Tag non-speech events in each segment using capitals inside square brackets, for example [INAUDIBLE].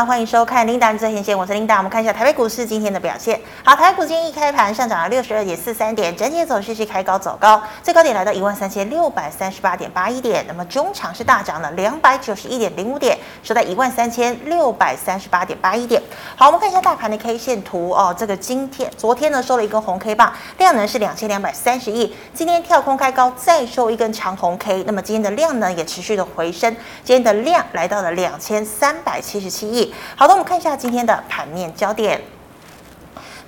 欢迎收看《琳达最前线》，我是琳达。我们看一下台北股市今天的表现。好，台北股今天一开盘上涨了六十二点四三点，整体走势是开高走高，最高点来到一万三千六百三十八点八一点。那么中场是大涨了两百九十一点零五点，收在一万三千六百三十八点八一点。好，我们看一下大盘的 K 线图哦。这个今天、昨天呢收了一根红 K 棒，量能是两千两百三十亿。今天跳空开高，再收一根长红 K，那么今天的量呢也持续的回升，今天的量来到了两千三百七十七亿。好的，我们看一下今天的盘面焦点。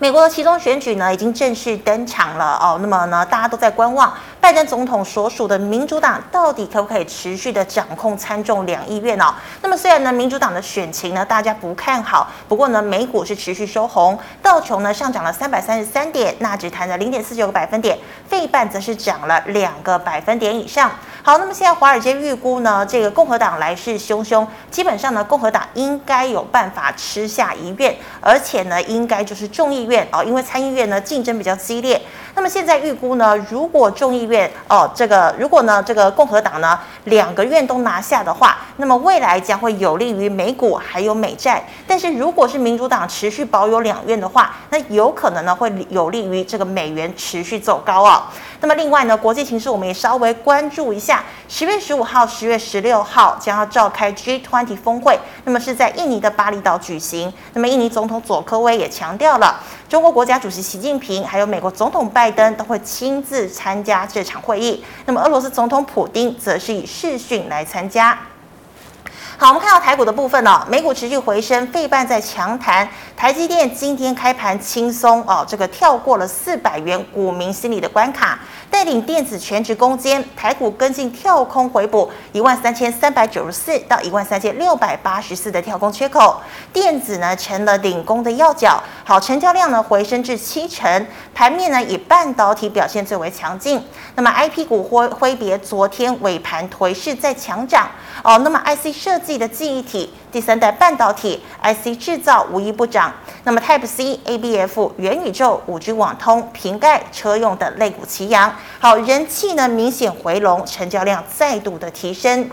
美国的期中选举呢，已经正式登场了哦。那么呢，大家都在观望。拜登总统所属的民主党到底可不可以持续的掌控参众两议院哦？那么虽然呢，民主党的选情呢，大家不看好，不过呢，美股是持续收红，道琼呢上涨了三百三十三点，纳指弹了零点四九个百分点，费半则是涨了两个百分点以上。好，那么现在华尔街预估呢，这个共和党来势汹汹，基本上呢，共和党应该有办法吃下一院，而且呢，应该就是众议院哦，因为参议院呢竞争比较激烈。那么现在预估呢，如果众议院院哦，这个如果呢，这个共和党呢两个院都拿下的话，那么未来将会有利于美股还有美债。但是如果是民主党持续保有两院的话，那有可能呢会有利于这个美元持续走高啊。那么另外呢，国际形势我们也稍微关注一下，十月十五号、十月十六号将要召开 G20 峰会，那么是在印尼的巴厘岛举行。那么印尼总统佐科威也强调了。中国国家主席习近平还有美国总统拜登都会亲自参加这场会议。那么俄罗斯总统普京则是以视讯来参加。好，我们看到台股的部分哦，美股持续回升，费半在强弹，台积电今天开盘轻松哦，这个跳过了四百元股民心理的关卡，带领电子全职攻坚，台股跟进跳空回补一万三千三百九十四到一万三千六百八十四的跳空缺口，电子呢成了领攻的要角，好，成交量呢回升至七成，盘面呢以半导体表现最为强劲，那么 IP 股挥挥别昨天尾盘颓势再强涨哦，那么 IC 设计的记忆体、第三代半导体、IC 制造无一不涨。那么 Type C、ABF、元宇宙、五 G 网通、瓶盖、车用等类股齐扬，好，人气呢明显回笼，成交量再度的提升。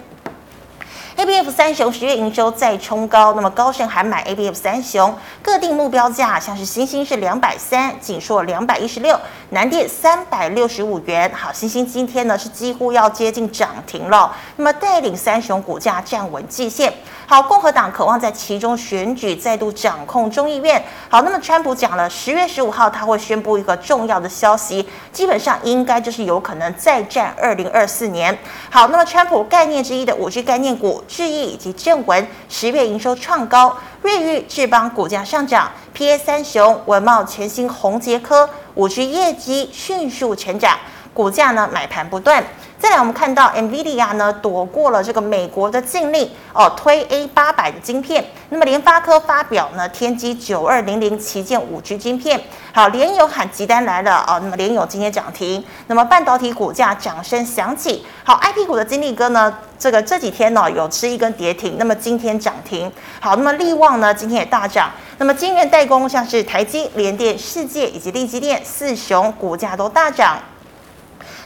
A B F 三雄十月营收再冲高，那么高盛还买 A B F 三雄，各定目标价，像是欣兴是两百三，锦硕两百一十六，南电三百六十五元。好，欣兴今天呢是几乎要接近涨停了，那么带领三雄股价站稳季线。好，共和党渴望在其中选举再度掌控众议院。好，那么川普讲了，十月十五号他会宣布一个重要的消息，基本上应该就是有可能再战二零二四年。好，那么川普概念之一的五 G 概念股智易以及正文十月营收创高，瑞昱、智邦股价上涨，PA 三雄文茂、全新、宏捷科五 G 业绩迅速成长，股价呢买盘不断。再来，我们看到 NVIDIA 呢躲过了这个美国的禁令哦，推 A 八百的晶片。那么联发科发表呢天玑九二零零旗舰五 G 晶片。好，联友喊急单来了哦，那么联友今天涨停。那么半导体股价掌声响起。好，IP 股的金立哥呢，这个这几天呢有吃一根跌停，那么今天涨停。好，那么力旺呢今天也大涨。那么晶圆代工像是台积、联电、世界以及力积电四雄股价都大涨。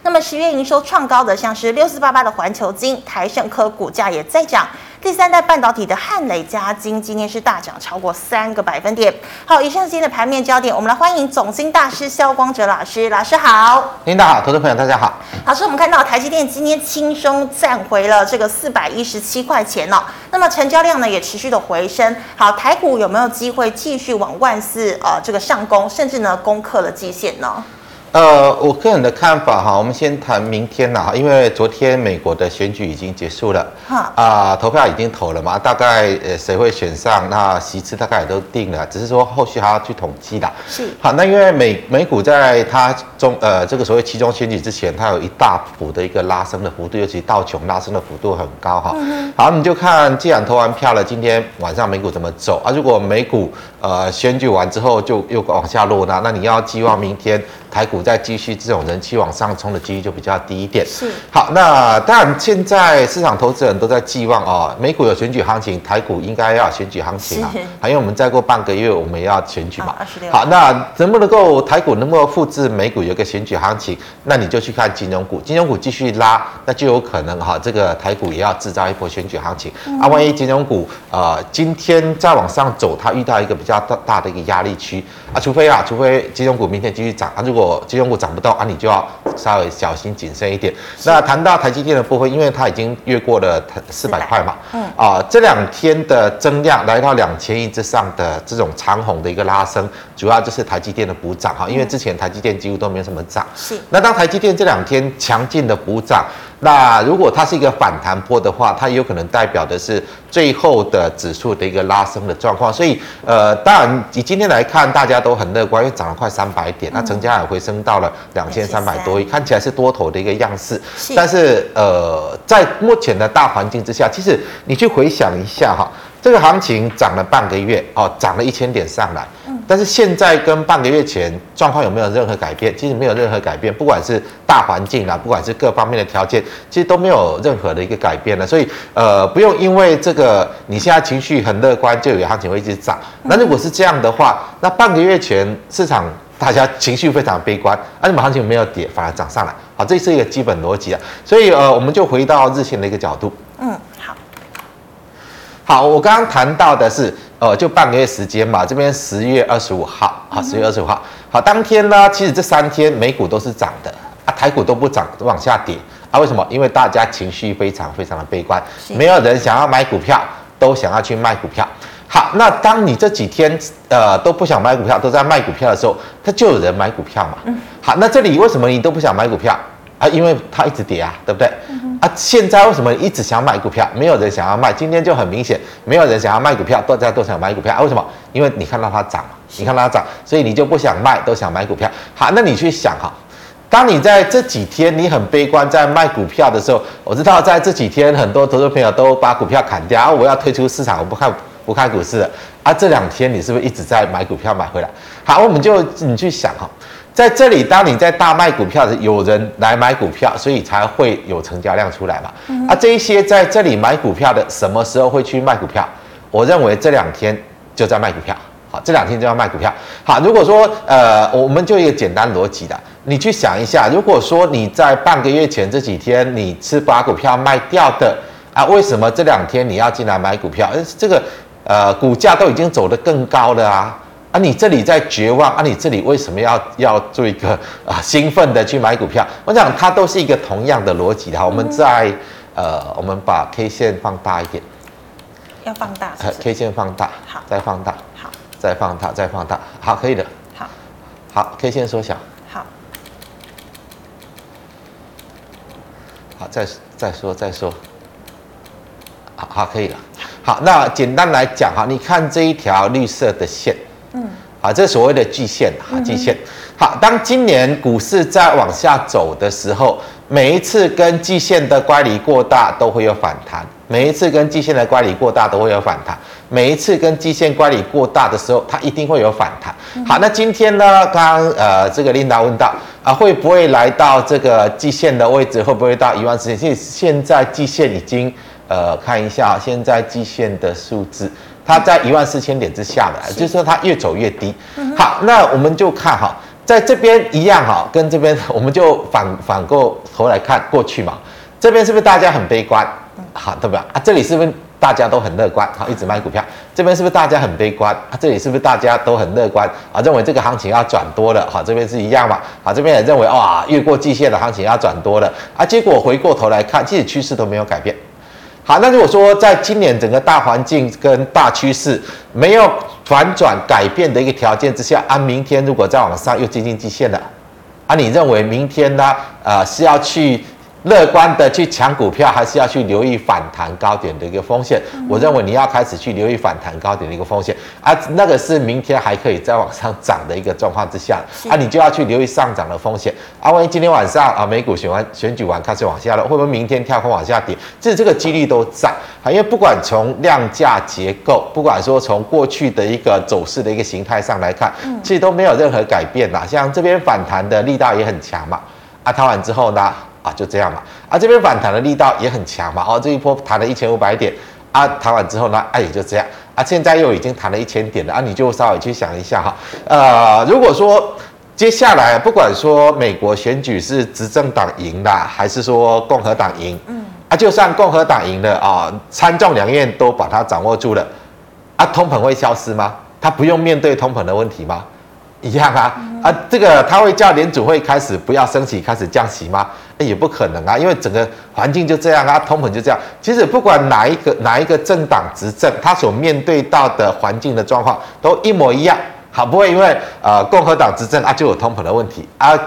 那么十月营收创高的，像是六四八八的环球金、台盛科股价也在涨。第三代半导体的汉磊嘉金今天是大涨超过三个百分点。好，以上是今天的盘面焦点，我们来欢迎总经大师萧光哲老师。老师好，领导好，投资朋友大家好。老师，我们看到台积电今天轻松站回了这个四百一十七块钱哦。那么成交量呢也持续的回升。好，台股有没有机会继续往万四呃这个上攻，甚至呢攻克了季线呢？呃，我个人的看法哈，我们先谈明天呐，因为昨天美国的选举已经结束了，啊、呃，投票已经投了嘛，大概呃谁会选上，那席次大概也都定了，只是说后续还要去统计的。是。好，那因为美美股在它中呃这个所谓期中选举之前，它有一大幅的一个拉升的幅度，尤其道琼拉升的幅度很高哈。嗯。好，你就看既然投完票了，今天晚上美股怎么走啊？如果美股呃选举完之后就又往下落，呢那你要寄望明天台股。再继续这种人气往上冲的几率就比较低一点。是。好，那当然现在市场投资人都在寄望哦，美股有选举行情，台股应该要选举行情啊，因为我们再过半个月我们要选举嘛。好，那能不能够台股能不能复制美股有个选举行情？那你就去看金融股，金融股继续拉，那就有可能哈，这个台股也要制造一波选举行情。嗯、啊，万一金融股呃今天再往上走，它遇到一个比较大大的一个压力区啊，除非啊，除非金融股明天继续涨啊，如果金融股涨不到啊，你就要稍微小心谨慎一点。那谈到台积电的部分，因为它已经越过了四百块嘛，嗯啊，这两天的增量来到两千亿之上的这种长虹的一个拉升，主要就是台积电的补涨哈，因为之前台积电几乎都没有什么涨。是。那当台积电这两天强劲的补涨。那如果它是一个反弹波的话，它有可能代表的是最后的指数的一个拉升的状况。所以，呃，当然以今天来看，大家都很乐观，因为涨了快三百点，那成交也回升到了两千三百多亿，看起来是多头的一个样式。但是，呃，在目前的大环境之下，其实你去回想一下哈，这个行情涨了半个月哦，涨了一千点上来。但是现在跟半个月前状况有没有任何改变？其实没有任何改变，不管是大环境啊，不管是各方面的条件，其实都没有任何的一个改变了。所以，呃，不用因为这个你现在情绪很乐观，就有行情会一直涨。那如果是这样的话，那半个月前市场大家情绪非常悲观，而且行情没有跌，反而涨上来，好，这是一个基本逻辑啊。所以，呃，我们就回到日线的一个角度。嗯，好。我刚刚谈到的是。呃，就半个月时间嘛，这边十月二十五号，好，十月二十五号，好，当天呢，其实这三天美股都是涨的啊，台股都不涨，都往下跌啊，为什么？因为大家情绪非常非常的悲观，没有人想要买股票，都想要去卖股票。好，那当你这几天呃都不想买股票，都在卖股票的时候，它就有人买股票嘛。好，那这里为什么你都不想买股票？啊，因为它一直跌啊，对不对？嗯、啊，现在为什么一直想买股票？没有人想要卖，今天就很明显，没有人想要卖股票，大家都想买股票啊？为什么？因为你看到它涨，你看到它涨，所以你就不想卖，都想买股票。好，那你去想哈，当你在这几天你很悲观在卖股票的时候，我知道在这几天很多投资朋友都把股票砍掉，啊，我要退出市场，我不看不看股市了啊。这两天你是不是一直在买股票买回来？好，我们就你去想哈。在这里，当你在大卖股票的，有人来买股票，所以才会有成交量出来嘛。嗯、啊，这一些在这里买股票的，什么时候会去卖股票？我认为这两天就在卖股票。好，这两天就要卖股票。好，如果说呃，我们就一个简单逻辑的，你去想一下，如果说你在半个月前这几天你是把股票卖掉的啊，为什么这两天你要进来买股票？这个呃，股价都已经走得更高了啊。啊，你这里在绝望啊？你这里为什么要要做一个啊兴奋的去买股票？我想它都是一个同样的逻辑哈。我们在呃，我们把 K 线放大一点，要放大是是？呃，K 线放大，好，再放大，好，再放大，再放大，好，可以的，好，好，K 线缩小，好，好，再再说再说，好好可以了。好，那简单来讲哈，你看这一条绿色的线。嗯，好，这是所谓的季线，哈，季线。好，当今年股市在往下走的时候，每一次跟季线的乖离过大都会有反弹，每一次跟季线的乖离过大都会有反弹，每一次跟季线乖离过大的时候，它一定会有反弹。好，那今天呢，刚刚呃这个琳达问到啊，会不会来到这个季线的位置？会不会到一万四千？其实现在季线已经呃看一下，现在季线的数字。它在一万四千点之下的，就是说它越走越低。好，那我们就看哈，在这边一样哈，跟这边 [LAUGHS] 我们就反反过头来看过去嘛。这边是不是大家很悲观？好，对不对啊？这里是不是大家都很乐观？好，一直卖股票。这边是不是大家很悲观？啊，这里是不是大家都很乐观？啊，认为这个行情要转多了。好，这边是一样嘛。好，这边也认为哇，越过季线的行情要转多了。啊，结果回过头来看，其实趋势都没有改变。好，那如果说在今年整个大环境跟大趋势没有反转改变的一个条件之下，啊，明天如果再往上又接近极限了，啊，你认为明天呢？呃，是要去乐观的去抢股票，还是要去留意反弹高点的一个风险？嗯、我认为你要开始去留意反弹高点的一个风险啊，那个是明天还可以再往上涨的一个状况之下啊，你就要去留意上涨的风险啊。万一今天晚上啊美股选完选举完开始往下了，会不会明天跳空往下跌？这这个几率都在啊，因为不管从量价结构，不管说从过去的一个走势的一个形态上来看，其实都没有任何改变啦。像这边反弹的力道也很强嘛，啊，弹完之后呢，啊，就这样嘛，啊，这边反弹的力道也很强嘛，哦，这一波弹了一千五百点，啊，弹完之后呢，啊，也就这样，啊，现在又已经弹了一千点了，啊，你就稍微去想一下哈，呃，如果说接下来不管说美国选举是执政党赢了，还是说共和党赢，嗯，啊，就算共和党赢了啊，参众两院都把它掌握住了，啊，通膨会消失吗？他不用面对通膨的问题吗？一样啊，啊，这个他会叫联储会开始不要升息，开始降息吗？也不可能啊，因为整个环境就这样啊，通膨就这样。其实不管哪一个哪一个政党执政，他所面对到的环境的状况都一模一样。好，不会因为呃共和党执政啊就有通膨的问题啊，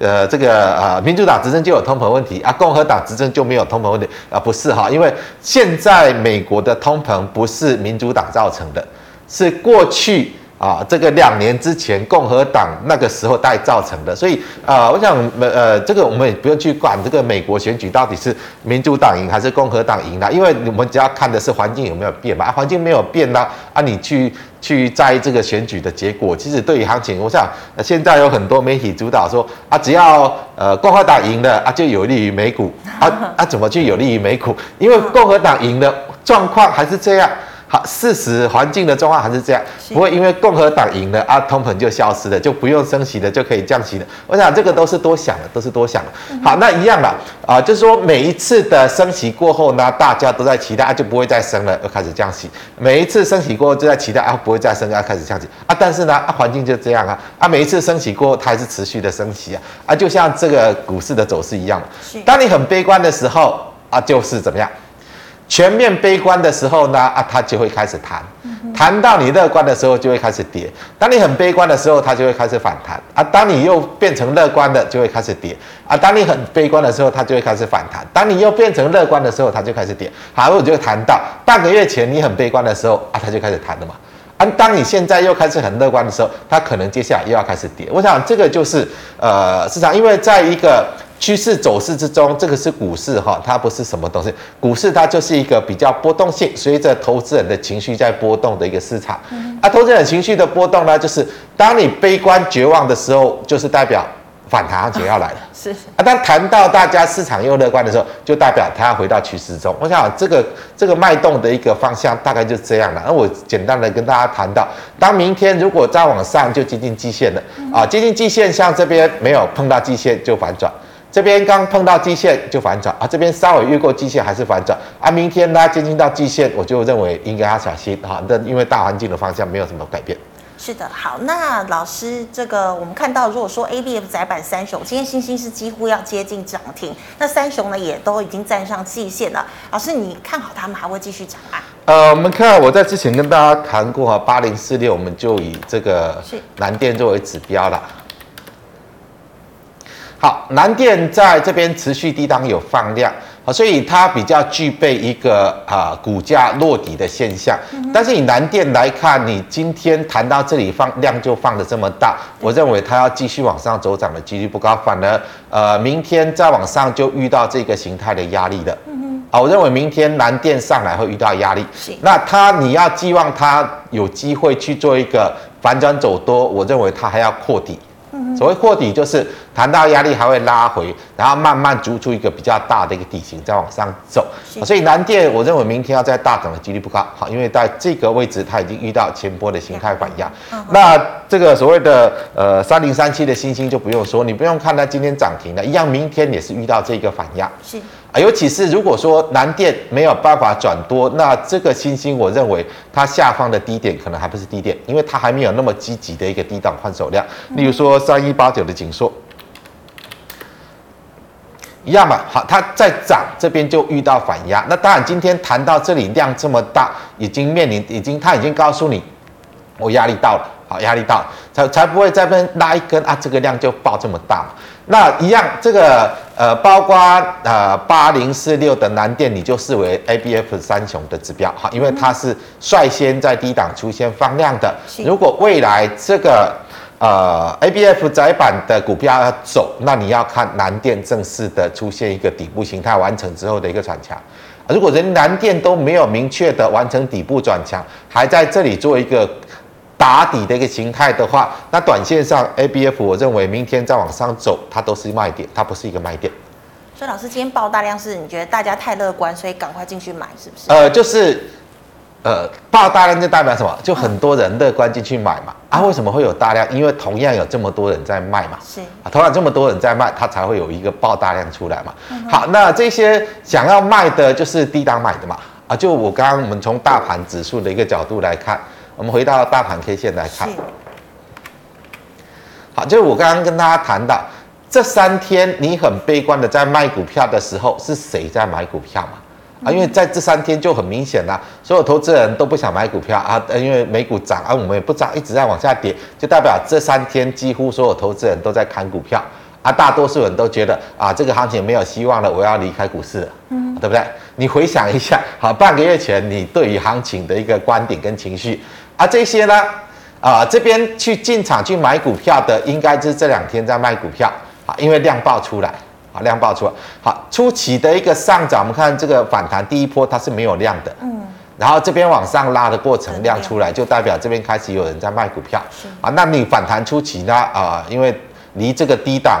呃这个呃民主党执政就有通膨问题啊，共和党执政就没有通膨问题啊？不是哈，因为现在美国的通膨不是民主党造成的。是过去啊，这个两年之前共和党那个时候带造成的，所以啊，我想呃，这个我们也不用去管这个美国选举到底是民主党赢还是共和党赢啦，因为我们只要看的是环境有没有变嘛，环境没有变啦，啊，你去去在意这个选举的结果，其实对于行情，我想现在有很多媒体主导说啊，只要呃共和党赢了啊，就有利于美股啊啊，怎么就有利于美股？因为共和党赢的状况还是这样。好，事实环境的状况还是这样，不会因为共和党赢了啊，通膨就消失了，就不用升息了，就可以降息了。我想这个都是多想的，都是多想的。好，那一样了啊，就是说每一次的升息过后呢，大家都在期待啊，就不会再升了，又开始降息。每一次升息过后就在期待啊，不会再升，要开始降息啊。但是呢，啊，环境就这样啊，啊，每一次升息过后，它还是持续的升息啊，啊，就像这个股市的走势一样。当你很悲观的时候啊，就是怎么样？全面悲观的时候呢，啊，它就会开始弹，弹到你乐观的时候就会开始跌。当你很悲观的时候，它就会开始反弹啊。当你又变成乐观的，就会开始跌啊。当你很悲观的时候，它就会开始反弹。当你又变成乐观的时候，它就开始跌。好，我就谈到半个月前你很悲观的时候啊，它就开始弹了嘛。啊，当你现在又开始很乐观的时候，它可能接下来又要开始跌。我想这个就是呃市场，因为在一个。趋势走势之中，这个是股市哈，它不是什么东西。股市它就是一个比较波动性，随着投资人的情绪在波动的一个市场。嗯、啊，投资人情绪的波动呢，就是当你悲观绝望的时候，就是代表反弹行情要来了。[LAUGHS] 是啊，当谈到大家市场又乐观的时候，就代表它要回到趋势中。我想这个这个脉动的一个方向大概就是这样了。那我简单的跟大家谈到，当明天如果再往上就接近季线了啊，接近季线，像这边没有碰到季线就反转。这边刚碰到季线就反转啊，这边稍微越过季线还是反转啊。明天呢，接近到季线，我就认为应该要小心哈。那因为大环境的方向没有什么改变。是的，好，那老师，这个我们看到，如果说 ABF 载板三雄，今天星星是几乎要接近涨停，那三雄呢也都已经站上季线了。老师，你看好他们还会继续涨吗？呃，我们看我在之前跟大家谈过哈，八零四六，我们就以这个南电作为指标了。好，南电在这边持续低档有放量，好，所以它比较具备一个啊股价落底的现象。但是以南电来看，你今天谈到这里放量就放得这么大，我认为它要继续往上走涨的几率不高，反而呃明天再往上就遇到这个形态的压力了。好，我认为明天南电上来会遇到压力。那它你要寄望它有机会去做一个反转走多，我认为它还要扩底。所谓破底就是谈到压力还会拉回，然后慢慢逐出一个比较大的一个底型，再往上走。所以南电我认为明天要再大涨的几率不高，好，因为在这个位置它已经遇到前波的形态反压。那这个所谓的呃三零三七的星星就不用说，你不用看它今天涨停了，一样明天也是遇到这个反压。是。啊，尤其是如果说南电没有办法转多，那这个星星，我认为它下方的低点可能还不是低点，因为它还没有那么积极的一个低档换手量。例如说三一八九的紧缩，一样嘛，好，它在涨这边就遇到反压。那当然，今天谈到这里量这么大，已经面临，已经它已经告诉你，我压力到了。好，压力到，才才不会在那边拉一根啊，这个量就爆这么大。那一样，这个呃，包括呃八零四六的南电，你就视为 ABF 三雄的指标哈，因为它是率先在低档出现放量的。如果未来这个呃 ABF 载板的股票要走，那你要看南电正式的出现一个底部形态完成之后的一个转强。如果人南电都没有明确的完成底部转强，还在这里做一个。打底的一个形态的话，那短线上 ABF 我认为明天再往上走，它都是卖点，它不是一个卖点。所以老师今天爆大量是你觉得大家太乐观，所以赶快进去买，是不是？呃，就是呃爆大量就代表什么？就很多人乐观进去买嘛。啊，为什么会有大量？因为同样有这么多人在卖嘛。是啊，同样这么多人在卖，它才会有一个爆大量出来嘛。嗯、好，那这些想要卖的就是低档买的嘛。啊，就我刚刚我们从大盘指数的一个角度来看。我们回到大盘 K 线来看，好，就是我刚刚跟大家谈到，这三天你很悲观的在卖股票的时候，是谁在买股票嘛？啊，因为在这三天就很明显啦，所有投资人都不想买股票啊，因为美股涨啊，我们也不涨，一直在往下跌，就代表这三天几乎所有投资人都在砍股票啊，大多数人都觉得啊，这个行情没有希望了，我要离开股市了，嗯，对不对？你回想一下，好，半个月前你对于行情的一个观点跟情绪。啊，这些呢，啊、呃，这边去进场去买股票的，应该是这两天在卖股票啊，因为量爆出来，啊，量爆出来，好，初期的一个上涨，我们看这个反弹第一波它是没有量的，嗯，然后这边往上拉的过程量出来，就代表这边开始有人在卖股票，啊，那你反弹初期呢，啊、呃，因为离这个低档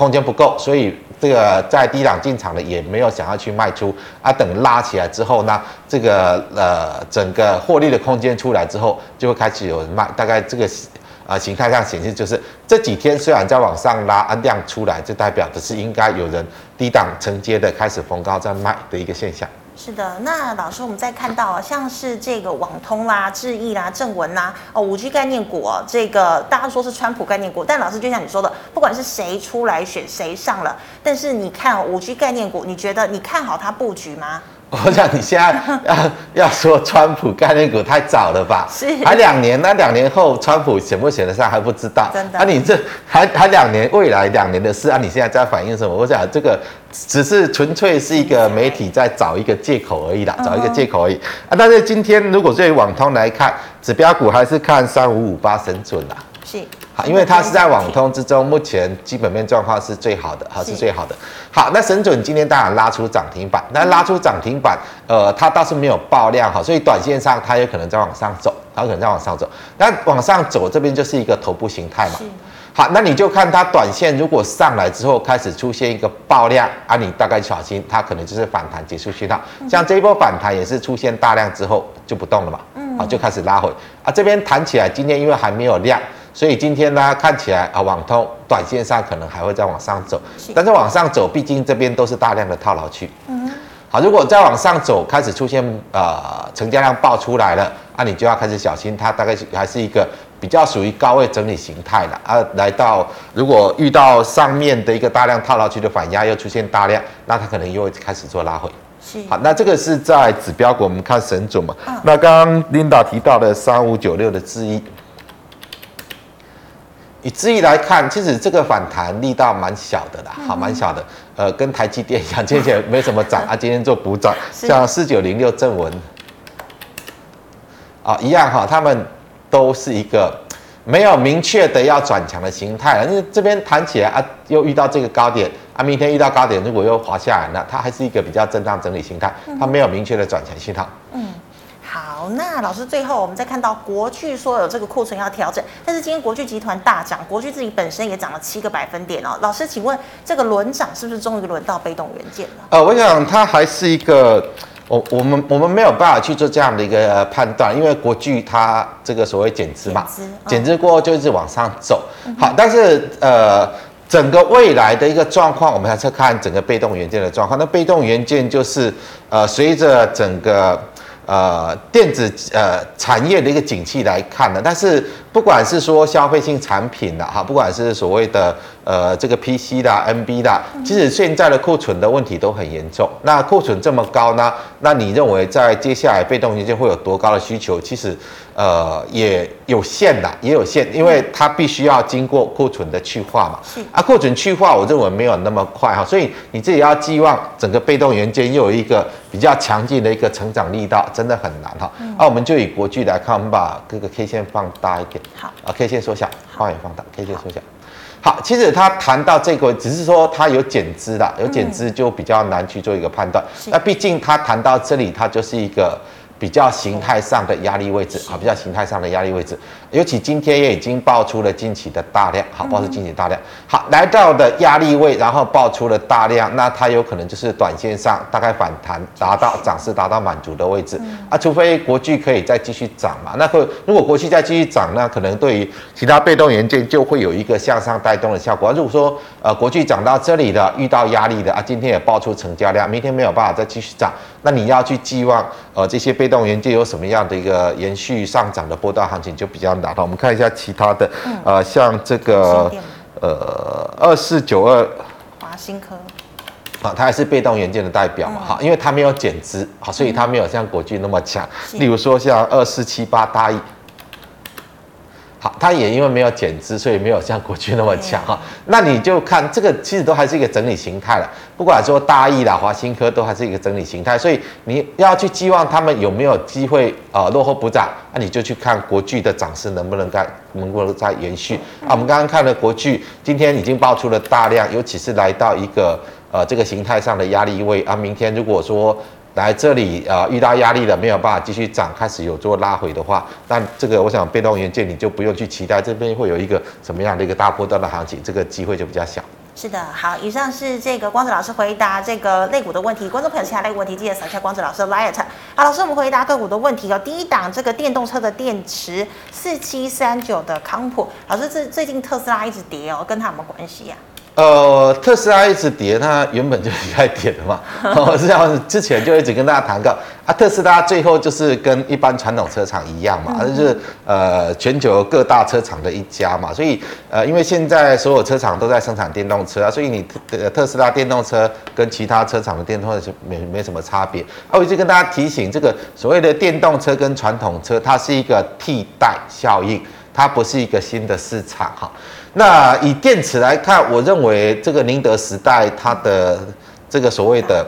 空间不够，所以。这个在低档进场的也没有想要去卖出啊，等拉起来之后呢，这个呃整个获利的空间出来之后，就会开始有人卖。大概这个呃形态上显示，就是这几天虽然在往上拉，啊量出来，就代表的是应该有人低档承接的开始逢高在卖的一个现象。是的，那老师，我们再看到啊，像是这个网通啦、智易啦、正文呐，哦，五 G 概念股，哦这个大家说是川普概念股，但老师就像你说的，不管是谁出来选谁上了，但是你看五 G 概念股，你觉得你看好它布局吗？[LAUGHS] 我想你现在 [LAUGHS] 要要说川普概念股太早了吧？是，还两年，那两年后川普选不选得上还不知道。真的？啊，你这还还两年，未来两年的事啊？你现在在反映什么？我想这个只是纯粹是一个媒体在找一个借口而已啦，找一个借口而已啊。但是今天如果对于网通来看，指标股还是看三五五八神准啦。是。因为它是在网通之中，目前基本面状况是最好的，哈，是最好的。好，那神准今天当然拉出涨停板，那拉出涨停板，呃，它倒是没有爆量，哈，所以短线上它有可能在往上走，它有可能在往上走。那往上走这边就是一个头部形态嘛。好，那你就看它短线如果上来之后开始出现一个爆量啊，你大概小心它可能就是反弹结束讯号。像这一波反弹也是出现大量之后就不动了嘛，嗯，好，就开始拉回啊。这边弹起来，今天因为还没有量。所以今天呢，看起来啊，网通短线上可能还会再往上走，但是往上走，毕竟这边都是大量的套牢区。嗯，好，如果再往上走，开始出现呃成交量爆出来了，那、啊、你就要开始小心，它大概还是一个比较属于高位整理形态了啊。来到如果遇到上面的一个大量套牢区的反压又出现大量，那它可能又会开始做拉回。是，好，那这个是在指标股，我们看神准嘛。嗯、那刚刚 Linda 提到的三五九六的智易。以至于来看，其实这个反弹力道蛮小的啦，好，蛮小的。呃，跟台积电一样，今天没什么涨 [LAUGHS] 啊，今天做补涨，像四九零六正文啊一样哈，他们都是一个没有明确的要转强的形态，因为这边弹起来啊，又遇到这个高点啊，明天遇到高点，如果又滑下来，那它还是一个比较震荡整理形态，它没有明确的转强信号。嗯。好，那老师最后我们再看到国巨说有这个库存要调整，但是今天国巨集团大涨，国巨自己本身也涨了七个百分点哦。老师，请问这个轮涨是不是终于轮到被动元件了？呃，我想它还是一个，我我们我们没有办法去做这样的一个判断，因为国巨它这个所谓减资嘛，减资、嗯、过后就一直往上走。好，但是呃，整个未来的一个状况，我们还是看整个被动元件的状况。那被动元件就是呃，随着整个。呃，电子呃产业的一个景气来看呢，但是不管是说消费性产品的哈，不管是所谓的呃这个 PC 的 NB 的，其实现在的库存的问题都很严重。那库存这么高呢，那你认为在接下来被动元件会有多高的需求？其实呃，也有限的，也有限，因为它必须要经过库存的去化嘛。是啊，库存去化，我认为没有那么快哈，所以你自己要寄望整个被动元件又有一个比较强劲的一个成长力道，真的很难哈。那、嗯啊、我们就以国巨来看，我们把各个 K 线放大一点。好啊，K 线缩小，放也放大，K 线缩小。好，其实他谈到这个，只是说他有减资的，有减资就比较难去做一个判断。那毕竟他谈到这里，他就是一个。比较形态上的压力位置啊，比较形态上的压力位置，尤其今天也已经爆出了近期的大量，好，爆出近期大量，好，来到的压力位，然后爆出了大量，那它有可能就是短线上大概反弹达到涨势达到满足的位置。啊，除非国巨可以再继续涨嘛，那会如果国巨再继续涨，那可能对于其他被动元件就会有一个向上带动的效果。如果说呃国巨涨到这里的遇到压力的啊，今天也爆出成交量，明天没有办法再继续涨，那你要去寄望呃这些被动元件有什么样的一个延续上涨的波段行情就比较难了。我们看一下其他的，呃，像这个呃二四九二华新科，啊，它还是被动元件的代表嘛，哈，因为它没有减资，好，所以它没有像国巨那么强。例如说像二四七八大亿。好，它也因为没有减资，所以没有像国巨那么强哈。那你就看这个，其实都还是一个整理形态了。不管说大益啦、华新科，都还是一个整理形态。所以你要去寄望他们有没有机会呃落后补涨，那你就去看国巨的涨势能不能再能不能再延续。啊，我们刚刚看了国巨，今天已经爆出了大量，尤其是来到一个呃这个形态上的压力位啊。明天如果说来这里啊、遇到压力了，没有办法继续涨，开始有做拉回的话，那这个我想被动元件你就不用去期待这边会有一个什么样的一个大波段的行情，这个机会就比较小。是的，好，以上是这个光子老师回答这个类股的问题，观众朋友其他类股问题记得扫一下光子老师的 LINE。好，老师，我们回答个股的问题哦。第一档这个电动车的电池四七三九的康普，老师这最近特斯拉一直跌哦，跟它有没有关系呀、呃，特斯拉一直跌，它原本就应该跌的嘛。我 [LAUGHS] 是这样，之前就一直跟大家谈到啊，特斯拉最后就是跟一般传统车厂一样嘛，就是呃全球各大车厂的一家嘛。所以呃，因为现在所有车厂都在生产电动车啊，所以你特特斯拉电动车跟其他车厂的电动车没没什么差别。啊，我就跟大家提醒，这个所谓的电动车跟传统车，它是一个替代效应，它不是一个新的市场哈。那以电池来看，我认为这个宁德时代它的这个所谓的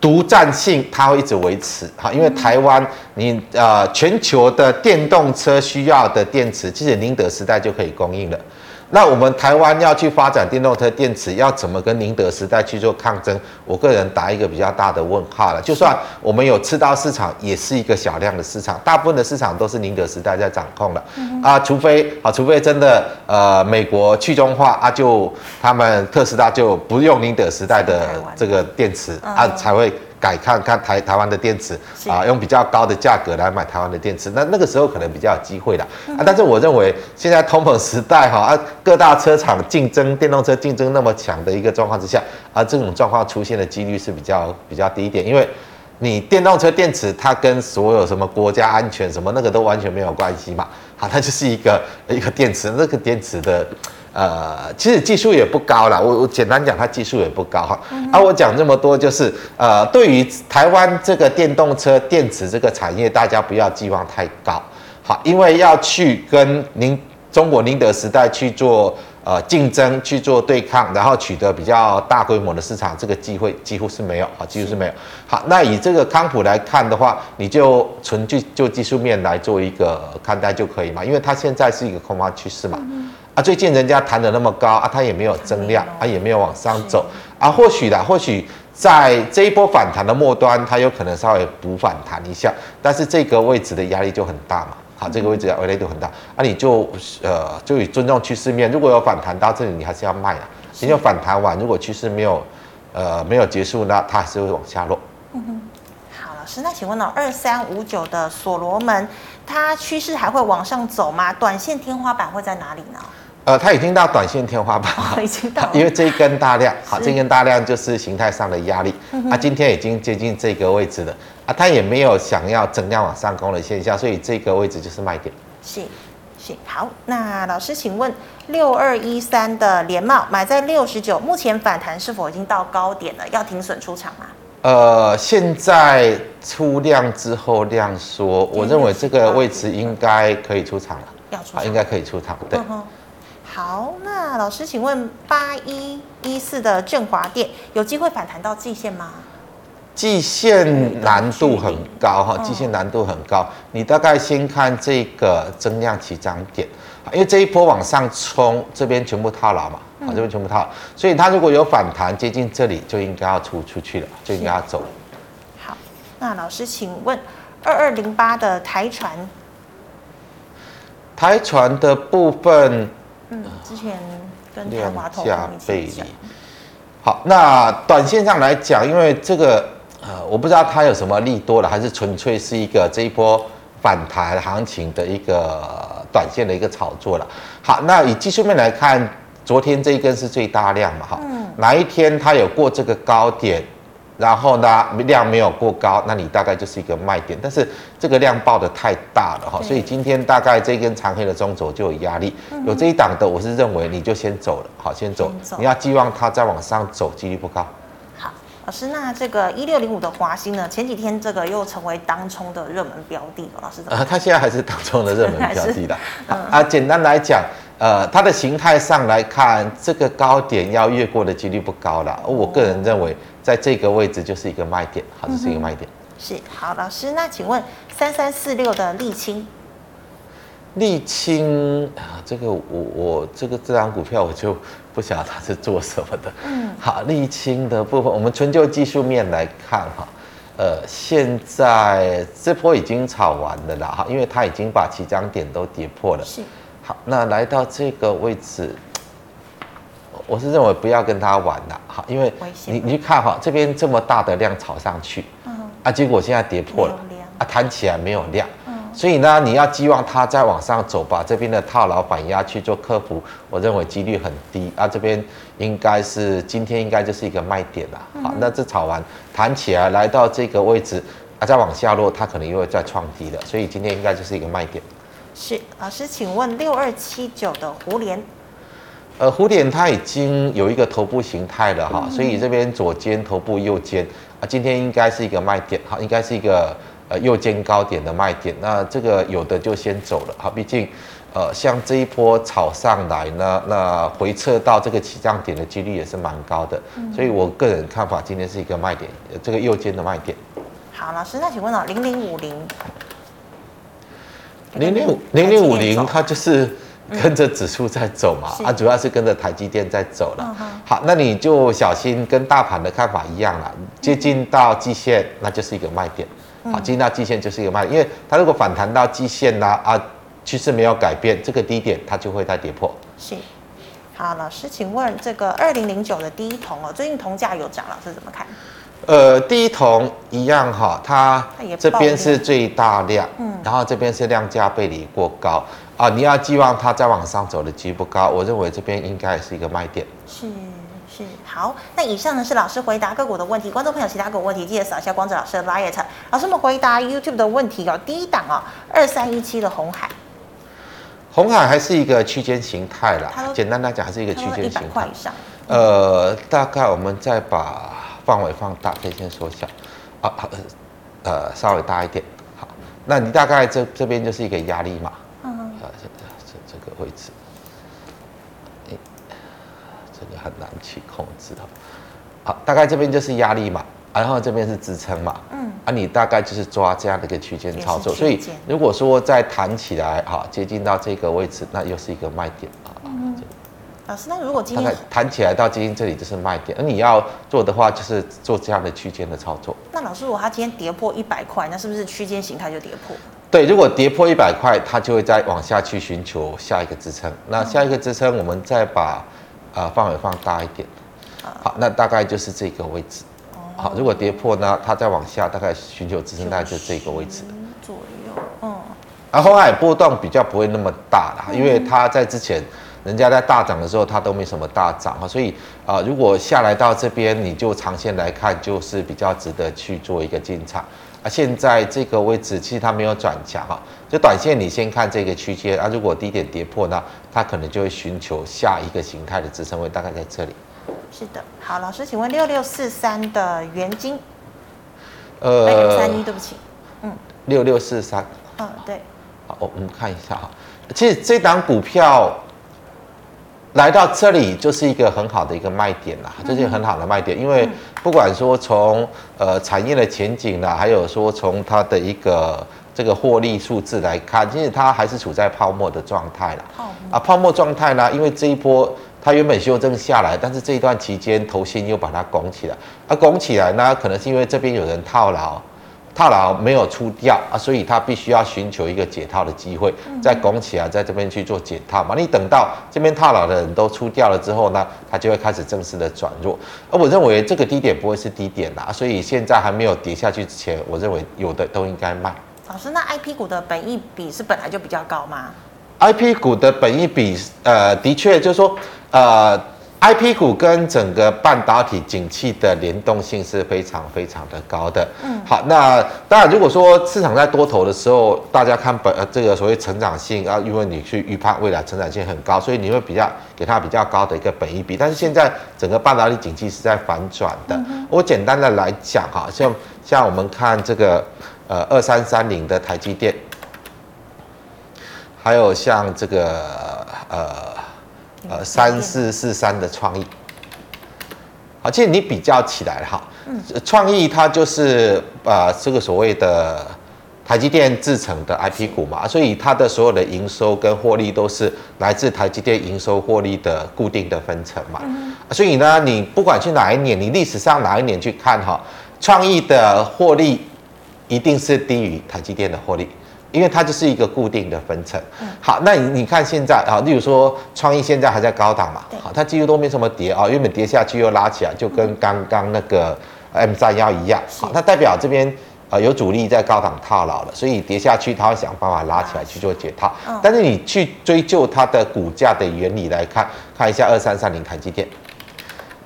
独占性，它会一直维持哈，因为台湾你呃全球的电动车需要的电池，其实宁德时代就可以供应了。那我们台湾要去发展电动车电池，要怎么跟宁德时代去做抗争？我个人打一个比较大的问号了。就算我们有吃到市场，也是一个小量的市场，大部分的市场都是宁德时代在掌控的。啊，除非啊，除非真的呃美国去中化啊，就他们特斯拉就不用宁德时代的这个电池啊，才会。改看看台台湾的电池啊，用比较高的价格来买台湾的电池，那那个时候可能比较有机会的啊。但是我认为现在通膨时代哈啊，各大车厂竞争电动车竞争那么强的一个状况之下啊，这种状况出现的几率是比较比较低一点，因为你电动车电池它跟所有什么国家安全什么那个都完全没有关系嘛，好，它就是一个一个电池，那个电池的。呃，其实技术也不高啦，我我简单讲，它技术也不高哈。嗯、啊，我讲这么多，就是呃，对于台湾这个电动车电池这个产业，大家不要寄望太高，好，因为要去跟宁中国宁德时代去做呃竞争，去做对抗，然后取得比较大规模的市场，这个机会几乎是没有啊，几乎是没有。好，那以这个康普来看的话，你就纯就就技术面来做一个看待就可以嘛，因为它现在是一个空方趋势嘛。嗯啊，最近人家谈的那么高啊，它也没有增量，啊也没有往上走啊，或许啦，或许在这一波反弹的末端，它有可能稍微补反弹一下，但是这个位置的压力就很大嘛，好，这个位置压力就很大，啊，你就呃就以尊重趋势面，如果有反弹到这里，你还是要卖啊，因为反弹完，如果趋势没有呃没有结束，那它还是会往下落。嗯哼，好，老师，那请问呢，二三五九的所罗门，它趋势还会往上走吗？短线天花板会在哪里呢？呃，它已经到短线天花板了，已经到，[LAUGHS] 因为这一根大量，好，这根大量就是形态上的压力，啊，今天已经接近这个位置了，啊，它也没有想要增量往上攻的现象，所以这个位置就是卖点。是，是，好，那老师请问，六二一三的联茂买在六十九，目前反弹是否已经到高点了？要停损出场吗？呃，现在出量之后量缩，我认为这个位置应该可以出场了。要出场，应该可以出场。对。好，那老师，请问八一一四的振华店有机会反弹到季线吗？季线难度很高哈，季线难度很高。你大概先看这个增量起涨点，因为这一波往上冲，这边全部套牢嘛，啊，这边全部套，所以它如果有反弹接近这里，就应该要出出去了，就应该要走。好，那老师，请问二二零八的台船，台船的部分。嗯，之前跟台华投一起讲。好，那短线上来讲，因为这个呃，我不知道它有什么利多了，还是纯粹是一个这一波反弹行情的一个短线的一个炒作了。好，那以技术面来看，昨天这一根是最大量嘛，哈，嗯，哪一天它有过这个高点？然后呢，量没有过高，那你大概就是一个卖点。但是这个量爆的太大了哈，所以今天大概这根长黑的中轴就有压力。有这一档的，我是认为你就先走了，好，先走。你要寄望它再往上走，几率不高。好，老师，那这个一六零五的华兴呢？前几天这个又成为当冲的热门标的，老师呃，它现在还是当冲的热门标的的。[LAUGHS] 啊，简单来讲。呃，它的形态上来看，这个高点要越过的几率不高了。我个人认为，在这个位置就是一个卖点，好，这是一个卖点。是，好，老师，那请问三三四六的沥青，沥青啊，这个我我这个这张股票我就不晓得它是做什么的。嗯，好，沥青的部分，我们纯就技术面来看哈，呃，现在这波已经炒完了啦哈，因为它已经把起涨点都跌破了。是。好，那来到这个位置，我是认为不要跟他玩了，好，因为你你去看哈，这边这么大的量炒上去，嗯，啊，结果现在跌破了，啊，弹起来没有量，嗯，所以呢，你要寄望它再往上走，把这边的套牢反压去做克服，我认为几率很低，啊，这边应该是今天应该就是一个卖点了，好，那这炒完弹起来来到这个位置，啊，再往下落，它可能又会再创低了，所以今天应该就是一个卖点。是老师，请问六二七九的胡连，呃，蝴蝶它已经有一个头部形态了哈，所以这边左肩头部右肩啊，今天应该是一个卖点哈，应该是一个呃右肩高点的卖点。那这个有的就先走了哈，毕竟呃像这一波炒上来呢，那回撤到这个起涨点的几率也是蛮高的，所以我个人看法今天是一个卖点，这个右肩的卖点。好，老师，那请问哦，零零五零。零零五零零五零，它就是跟着指数在走嘛，啊，主要是跟着台积电在走了。好，那你就小心，跟大盘的看法一样了，接近到季线，那就是一个卖点。好，接近到季线就是一个卖点，因为它如果反弹到季线呢，啊，趋势没有改变，这个低点它就会再跌破。是。好，老师，请问这个二零零九的第一铜哦，最近铜价有涨，老师怎么看？呃，第一桶一样哈，它这边是最大量，嗯，然后这边是量价背离过高啊，你要寄望它再往上走的机会不高，我认为这边应该是一个卖点。是是，好，那以上呢是老师回答个股的问题，观众朋友其他个股问题记得扫一下光子老师的 liet。老师我们回答 YouTube 的问题哦，第一档哦，二三一七的红海，红海还是一个区间形态啦，简单来讲还是一个区间形态。以上，呃，大概我们再把。范围放大，可以先缩小，啊，呃，稍微大一点，好，那你大概这这边就是一个压力嘛，嗯，啊，这这这个位置，哎，这个很难去控制哈，好，大概这边就是压力嘛，然后这边是支撑嘛，嗯，啊，你大概就是抓这样的一个区间操作，所以如果说再弹起来，哈，接近到这个位置，那又是一个卖点。啊。嗯老师，那如果今天弹起来到今天这里就是卖点，而你要做的话，就是做这样的区间的操作。那老师，如果它今天跌破一百块，那是不是区间形态就跌破？对，如果跌破一百块，它就会再往下去寻求下一个支撑。那下一个支撑，我们再把啊范围放大一点。好，那大概就是这个位置。好，如果跌破呢，它再往下大概寻求支撑，大概就是这个位置左右。嗯。而后海波动比较不会那么大啦，因为它在之前。人家在大涨的时候，它都没什么大涨哈，所以啊，如果下来到这边，你就长线来看，就是比较值得去做一个进场。啊。现在这个位置其实它没有转强哈，就短线你先看这个区间啊，如果低点跌破呢，它可能就会寻求下一个形态的支撑位，大概在这里。是的，好，老师，请问六六四三的原金，呃，六三一，对不起，嗯，六六四三，嗯，对，好，我们看一下哈，其实这档股票来到这里就是一个很好的一个卖点啦，这是一个很好的卖点，因为不管说从呃产业的前景啦，还有说从它的一个这个获利数字来看，其实它还是处在泡沫的状态了。啊，泡沫状态呢，因为这一波。它原本修正下来，但是这一段期间，投信又把它拱起来。它拱起来呢，可能是因为这边有人套牢，套牢没有出掉啊，所以它必须要寻求一个解套的机会，再拱起来，在这边去做解套嘛。你等到这边套牢的人都出掉了之后呢，它就会开始正式的转弱。而我认为这个低点不会是低点啦，所以现在还没有跌下去之前，我认为有的都应该卖。老师，那 IP 股的本益比是本来就比较高吗？IP 股的本益比，呃，的确就是说。呃，IP 股跟整个半导体景气的联动性是非常非常的高的。嗯，好，那当然，如果说市场在多头的时候，大家看本呃这个所谓成长性啊，因为你去预判未来成长性很高，所以你会比较给它比较高的一个本益比。但是现在整个半导体景气是在反转的。嗯、我简单的来讲哈，像像我们看这个呃二三三零的台积电，还有像这个呃。呃，三四四三的创意，好，其实你比较起来哈，嗯，创意它就是呃这个所谓的台积电制成的 IP 股嘛，所以它的所有的营收跟获利都是来自台积电营收获利的固定的分成嘛，嗯，所以呢，你不管去哪一年，你历史上哪一年去看哈，创意的获利一定是低于台积电的获利。因为它就是一个固定的分成。好，那你你看现在啊，例如说创意现在还在高档嘛，好，它几乎都没什么跌啊，原本跌下去又拉起来，就跟刚刚那个 M 三幺一样。好，它代表这边呃有主力在高档套牢了，所以跌下去它会想办法拉起来去做解套。但是你去追究它的股价的原理来看，看一下二三三零台积电。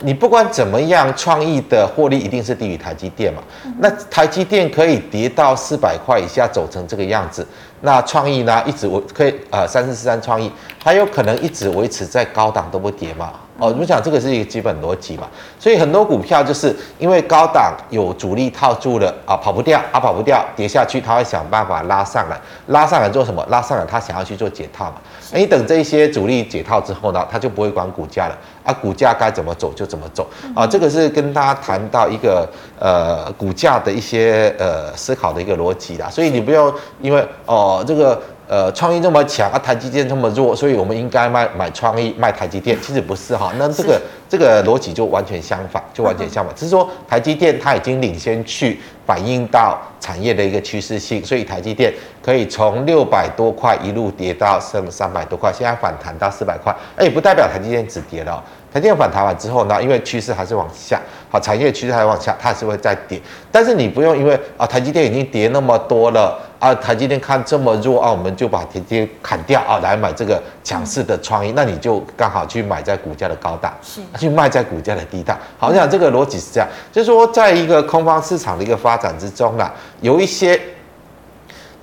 你不管怎么样，创意的获利一定是低于台积电嘛？那台积电可以跌到四百块以下，走成这个样子，那创意呢，一直维可以呃三四四三创意，它有可能一直维持在高档都不跌嘛？哦，我们讲这个是一个基本逻辑嘛，所以很多股票就是因为高档有主力套住了啊，跑不掉啊，跑不掉，跌下去它会想办法拉上来，拉上来做什么？拉上来它想要去做解套嘛。你等这些主力解套之后呢，它就不会管股价了啊，股价该怎么走就怎么走啊。这个是跟大家谈到一个呃股价的一些呃思考的一个逻辑啦，所以你不用因为哦这个。呃，创意这么强啊，台积电这么弱，所以我们应该卖买创意，卖台积电。其实不是哈，那这个这个逻辑就完全相反，就完全相反。只是说台积电它已经领先去反映到产业的一个趋势性，所以台积电可以从六百多块一路跌到剩三百多块，现在反弹到四百块，哎，不代表台积电止跌了。台积电反弹完之后呢，因为趋势还是往下，好，产业趋势还是往下，它还是会再跌。但是你不用因为啊，台积电已经跌那么多了。啊，台积电看这么弱啊，我们就把台积电砍掉啊，来买这个强势的创意，那你就刚好去买在股价的高档，是去卖在股价的低档。好，我想这个逻辑是这样，就是说，在一个空方市场的一个发展之中呢，有一些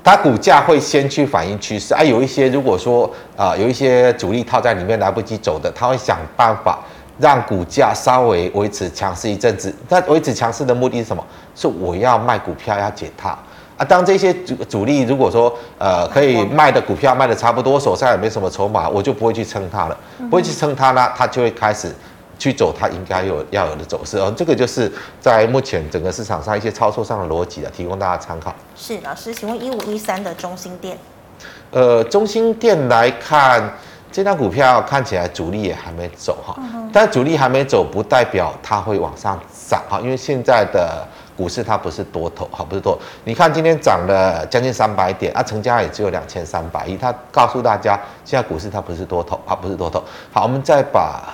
它股价会先去反映趋势啊，有一些如果说啊，有一些主力套在里面来不及走的，他会想办法让股价稍微维持强势一阵子。那维持强势的目的是什么？是我要卖股票要解套。啊，当这些主主力如果说呃可以卖的股票卖的差不多，手上也没什么筹码，我就不会去撑它了，不会去撑它呢，它就会开始去走它应该有要有的走势。哦，这个就是在目前整个市场上一些操作上的逻辑啊，提供大家参考。是老师，请问一五一三的中心店，呃，中心店来看这张股票看起来主力也还没走哈，但主力还没走不代表它会往上涨哈，因为现在的。股市它不是多头，好，不是多。你看今天涨了将近三百点，啊，成交也只有两千三百亿。它告诉大家，现在股市它不是多头，啊不是多头。好，我们再把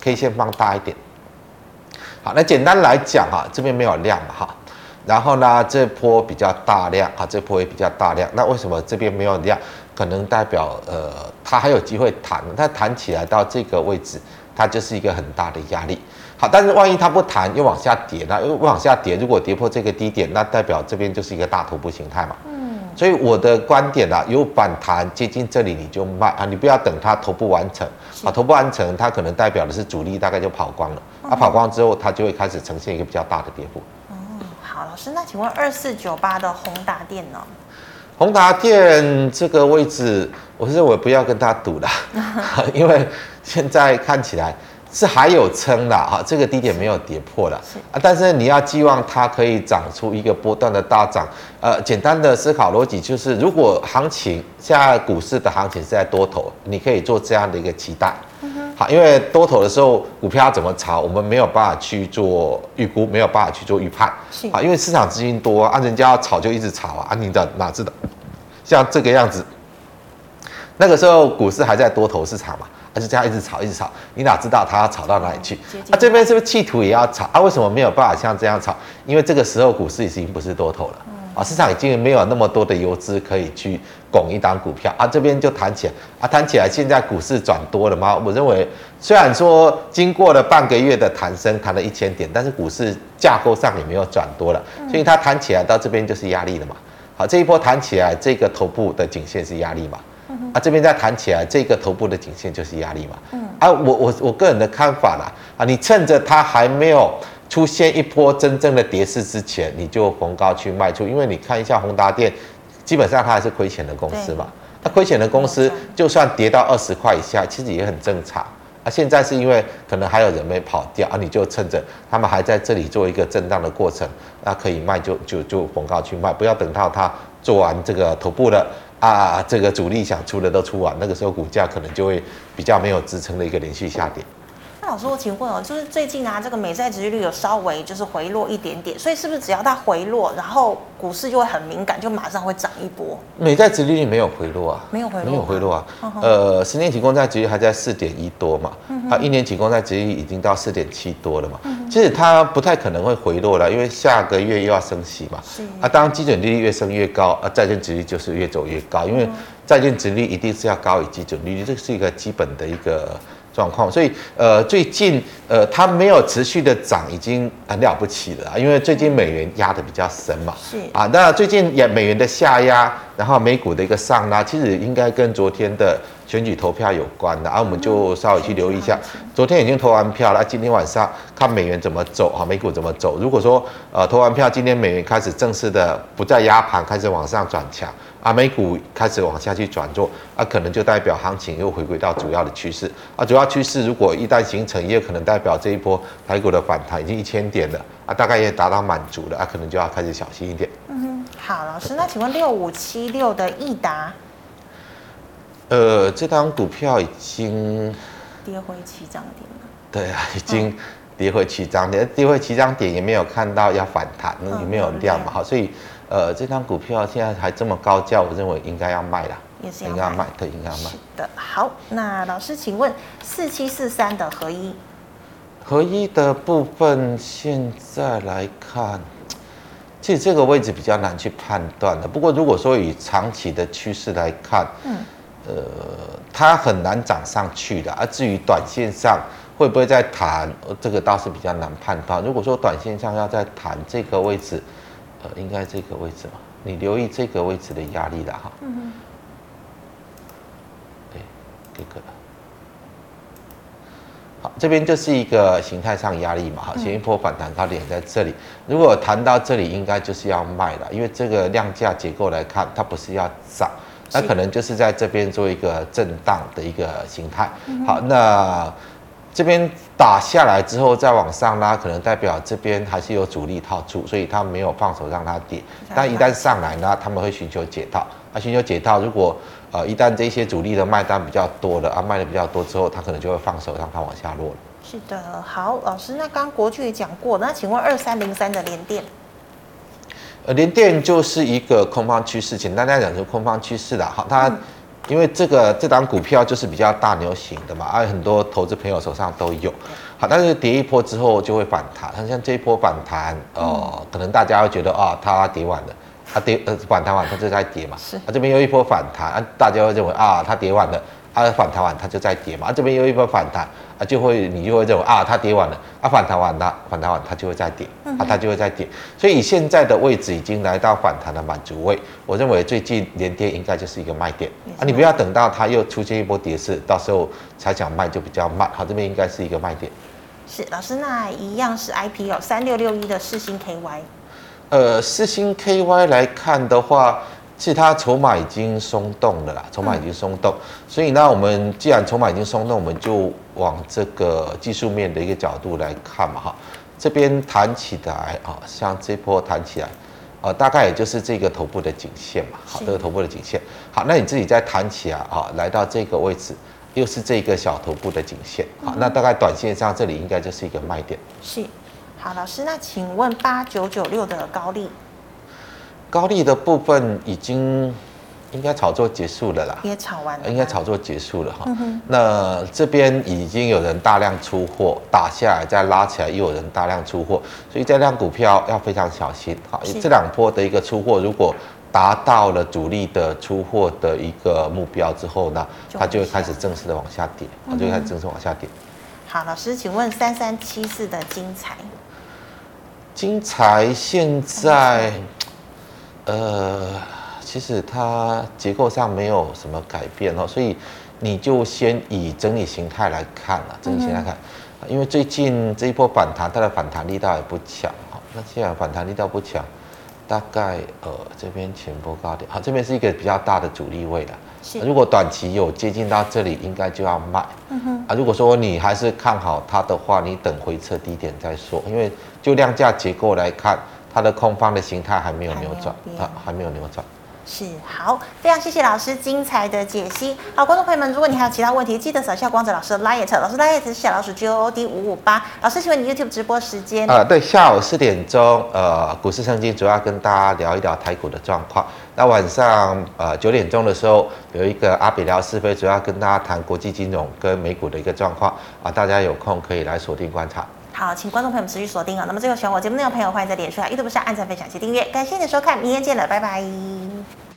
K 线放大一点。好，那简单来讲哈，这边没有量哈，然后呢，这波比较大量啊，这波也比较大量。那为什么这边没有量？可能代表呃，它还有机会弹，它弹起来到这个位置，它就是一个很大的压力。好，但是万一它不弹又往下跌，那又往下跌，如果跌破这个低点，那代表这边就是一个大头部形态嘛。嗯。所以我的观点啊，有反弹接近这里你就卖啊，你不要等它头部完成啊，头部完成它可能代表的是主力大概就跑光了，啊，跑光之后它就会开始呈现一个比较大的跌幅。嗯，好老师，那请问二四九八的宏达电呢？宏达电这个位置，我认为不要跟他赌了，[LAUGHS] 因为现在看起来。是还有撑的哈，这个低点没有跌破了啊，但是你要寄望它可以涨出一个波段的大涨。呃，简单的思考逻辑就是，如果行情现在股市的行情是在多头，你可以做这样的一个期待。好，因为多头的时候股票怎么炒，我们没有办法去做预估，没有办法去做预判。啊，因为市场资金多啊，人家要炒就一直炒啊，啊，你的哪知道？像这个样子，那个时候股市还在多头市场嘛。还是这样一直炒，一直炒，你哪知道它要炒到哪里去？啊，这边是不是企图也要炒？啊，为什么没有办法像这样炒？因为这个时候股市已经不是多头了，啊，市场已经没有那么多的游资可以去拱一档股票啊。这边就弹起来，啊，弹起来，现在股市转多了吗？我认为，虽然说经过了半个月的弹升，弹了一千点，但是股市架构上也没有转多了，所以它弹起来到这边就是压力了嘛。好，这一波弹起来，这个头部的颈线是压力嘛？啊，这边再弹起来，这个头部的颈线就是压力嘛。嗯。啊，我我我个人的看法啦，啊，你趁着它还没有出现一波真正的跌势之前，你就逢高去卖出，因为你看一下宏达电，基本上它还是亏钱的公司嘛。那亏钱的公司，就算跌到二十块以下，其实也很正常。啊，现在是因为可能还有人没跑掉啊，你就趁着他们还在这里做一个震荡的过程，那可以卖就就就逢高去卖，不要等到它做完这个头部了。啊，这个主力想出的都出完，那个时候股价可能就会比较没有支撑的一个连续下跌。那老师，我请问哦，就是最近啊，这个美债殖利率有稍微就是回落一点点，所以是不是只要它回落，然后股市就会很敏感，就马上会涨一波？美债殖利率没有回落啊，没有回落，没有回落啊。呃，十年期公债殖利率还在四点一多嘛，啊，一年期公债殖利率已经到四点七多了嘛。其实它不太可能会回落了，因为下个月又要升息嘛。是啊，当基准利率越升越高，啊，债券殖利率就是越走越高，因为债券殖利率一定是要高于基准利率，这是一个基本的一个状况。所以呃，最近呃，它没有持续的涨，已经很了不起了啊，因为最近美元压的比较深嘛。是啊，那最近也美元的下压，然后美股的一个上拉，其实应该跟昨天的。选举投票有关的，啊，我们就稍微去留意一下。昨天已经投完票了，今天晚上看美元怎么走啊，美股怎么走。如果说呃投完票，今天美元开始正式的不再压盘，开始往上转强啊，美股开始往下去转弱啊，可能就代表行情又回归到主要的趋势啊。主要趋势如果一旦形成，也有可能代表这一波台股的反弹已经一千点了啊，大概也达到满足了啊，可能就要开始小心一点。嗯哼，好，老师，那请问六五七六的益达？呃，这张股票已经跌回起涨点了。对啊，已经跌回起涨点，跌回起涨点也没有看到要反弹，也没有量嘛，好，所以呃，这张股票现在还这么高价，我认为应该要卖了，也是要应该要卖，对，应该要卖。的，好，那老师，请问四七四三的合一，合一的部分现在来看，其实这个位置比较难去判断的。不过如果说以长期的趋势来看，嗯。呃，它很难涨上去的，而至于短线上会不会再弹，这个倒是比较难判断。如果说短线上要再弹这个位置，呃，应该这个位置嘛，你留意这个位置的压力了哈。嗯哼。对，这个。好，这边就是一个形态上压力嘛，哈，前一波反弹高点在这里，如果弹到这里，应该就是要卖了，因为这个量价结构来看，它不是要涨。那可能就是在这边做一个震荡的一个形态。好，那这边打下来之后再往上拉，可能代表这边还是有主力套住，所以他没有放手让它跌。但一旦上来呢，他们会寻求解套。啊，寻求解套，如果呃一旦这些主力的卖单比较多了啊，卖的比较多之后，他可能就会放手让它往下落了。是的，好，老师，那刚国巨也讲过，那请问二三零三的连电？呃，联电就是一个空方趋势，简单来讲就是空方趋势的。好，它因为这个这档股票就是比较大牛型的嘛，而很多投资朋友手上都有。好，但是跌一波之后就会反弹，它像这一波反弹，呃，可能大家会觉得啊，它跌完了，它跌呃反弹完它就在跌嘛。是。它这边又一波反弹，啊，大家会认为啊，它跌完了。它反弹完，它就在跌嘛。啊，这边又一波反弹，啊，就会你就会认为啊，它跌完了，啊，反弹完它反弹完它就会再跌，啊，它就会再跌。所以以现在的位置已经来到反弹的满足位，我认为最近连跌应该就是一个卖点啊。你不要等到它又出现一波跌势，到时候才想卖就比较慢。好，这边应该是一个卖点。是老师，那一样是 IPO 三六六一的四星 KY。呃，四星 KY 来看的话，其实它筹码已经松动了啦，筹码已经松动，嗯、所以呢，我们既然筹码已经松动，我们就往这个技术面的一个角度来看嘛，哈，这边弹起来啊，像这波弹起来，呃，大概也就是这个头部的颈线嘛，好，这个头部的颈线，好，那你自己再弹起来啊，来到这个位置，又是这个小头部的颈线，好，那大概短线上这里应该就是一个卖点，是。好，老师，那请问八九九六的高力，高利的部分已经应该炒作结束了啦，也炒完了，应该炒作结束了哈。嗯、那这边已经有人大量出货，打下来再拉起来，又有人大量出货，所以这辆股票要非常小心。好，是这两波的一个出货，如果达到了主力的出货的一个目标之后呢，它就会开始正式的往下跌，它、嗯、就会开始正式往下跌。好，老师，请问三三七四的精材。精材现在，呃，其实它结构上没有什么改变哦，所以你就先以整理形态来看了，整理形态来看，因为最近这一波反弹，它的反弹力道也不强哈。那既然反弹力道不强，大概呃这边前波高点，好，这边是一个比较大的阻力位了。是如果短期有接近到这里，应该就要卖。嗯哼。啊，如果说你还是看好它的话，你等回撤低点再说，因为。就量价结构来看，它的空方的形态还没有扭转，啊，还没有扭转。是好，非常谢谢老师精彩的解析。好，观众朋友们，如果你还有其他问题，记得扫下光子老师的 LINE，老师 LINE 是小老鼠 G O O D 五五八。老师，请问你 YouTube 直播时间？呃，对，下午四点钟，呃，股市圣经主要跟大家聊一聊台股的状况。那晚上呃九点钟的时候，有一个阿比聊是非，主要跟大家谈国际金融跟美股的一个状况啊，大家有空可以来锁定观察。好，请观众朋友们持续锁定哦。那么最后喜欢我节目内容的朋友，欢迎在脸书、YouTube 上按赞、分享及订阅。感谢你的收看，明天见了，拜拜。